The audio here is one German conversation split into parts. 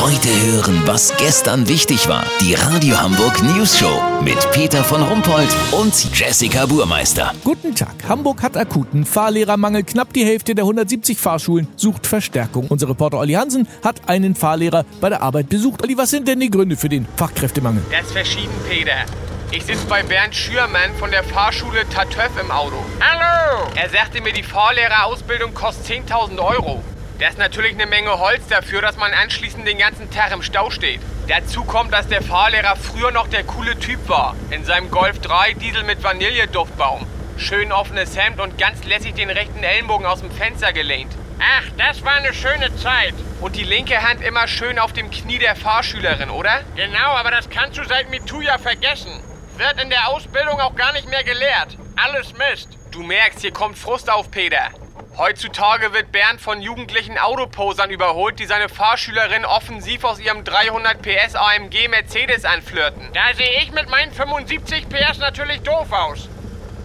Heute hören, was gestern wichtig war. Die Radio Hamburg News Show mit Peter von Rumpold und Jessica Burmeister. Guten Tag. Hamburg hat akuten Fahrlehrermangel. Knapp die Hälfte der 170 Fahrschulen sucht Verstärkung. Unser Reporter Olli Hansen hat einen Fahrlehrer bei der Arbeit besucht. Olli, was sind denn die Gründe für den Fachkräftemangel? Das ist verschieden, Peter. Ich sitze bei Bernd Schürmann von der Fahrschule Tatöff im Auto. Hallo! Er sagte mir, die Fahrlehrerausbildung kostet 10.000 Euro. Das ist natürlich eine Menge Holz dafür, dass man anschließend den ganzen Tag im Stau steht. Dazu kommt, dass der Fahrlehrer früher noch der coole Typ war. In seinem Golf 3 Diesel mit Vanilleduftbaum. Schön offenes Hemd und ganz lässig den rechten Ellenbogen aus dem Fenster gelehnt. Ach, das war eine schöne Zeit. Und die linke Hand immer schön auf dem Knie der Fahrschülerin, oder? Genau, aber das kannst du seit MeToo ja vergessen. Wird in der Ausbildung auch gar nicht mehr gelehrt. Alles Mist. Du merkst, hier kommt Frust auf, Peter. Heutzutage wird Bernd von jugendlichen Autoposern überholt, die seine Fahrschülerin offensiv aus ihrem 300 PS AMG Mercedes anflirten. Da sehe ich mit meinen 75 PS natürlich doof aus.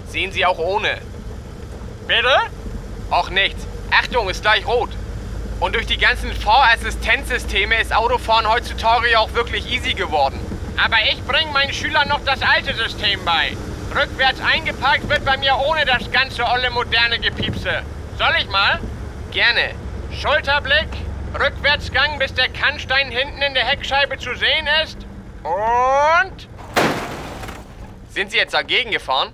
Sehen Sie auch ohne. Bitte? Auch nichts. Achtung, ist gleich rot. Und durch die ganzen Fahrassistenzsysteme ist Autofahren heutzutage ja auch wirklich easy geworden. Aber ich bringe meinen Schülern noch das alte System bei. Rückwärts eingeparkt wird bei mir ohne das ganze olle moderne Gepiepse. Soll ich mal? Gerne. Schulterblick, Rückwärtsgang, bis der Kannstein hinten in der Heckscheibe zu sehen ist. Und... Sind Sie jetzt dagegen gefahren?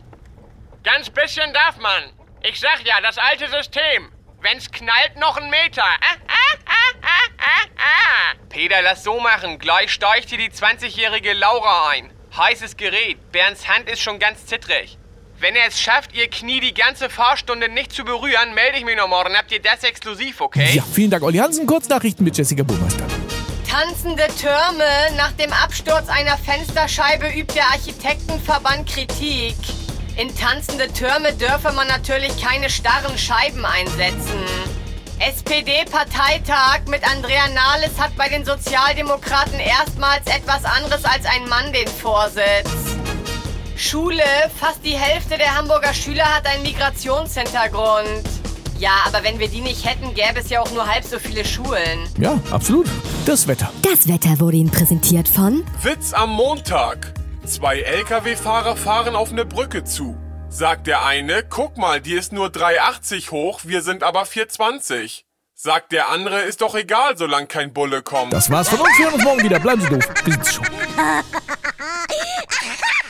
Ganz bisschen darf man. Ich sag ja, das alte System. Wenn's knallt, noch ein Meter. Ah, ah, ah, ah, ah, ah. Peter, lass so machen. Gleich steigt hier die 20-jährige Laura ein. Heißes Gerät. Bernds Hand ist schon ganz zittrig. Wenn er es schafft, ihr Knie die ganze Fahrstunde nicht zu berühren, melde ich mich noch morgen. Habt ihr das exklusiv, okay? Ja, vielen Dank, Olli Hansen. Kurznachrichten mit Jessica Burmeister. Tanzende Türme. Nach dem Absturz einer Fensterscheibe übt der Architektenverband Kritik. In tanzende Türme dürfe man natürlich keine starren Scheiben einsetzen. SPD-Parteitag mit Andrea Nahles hat bei den Sozialdemokraten erstmals etwas anderes als ein Mann den Vorsitz. Schule, fast die Hälfte der Hamburger Schüler hat einen Migrationshintergrund. Ja, aber wenn wir die nicht hätten, gäbe es ja auch nur halb so viele Schulen. Ja, absolut. Das Wetter. Das Wetter wurde Ihnen präsentiert von Witz am Montag. Zwei Lkw-Fahrer fahren auf eine Brücke zu. Sagt der eine, guck mal, die ist nur 3,80 hoch, wir sind aber 4,20. Sagt der andere, ist doch egal, solange kein Bulle kommt. Das war's von uns. Wir hören uns morgen wieder. Bleiben Sie doof. Sind's schon.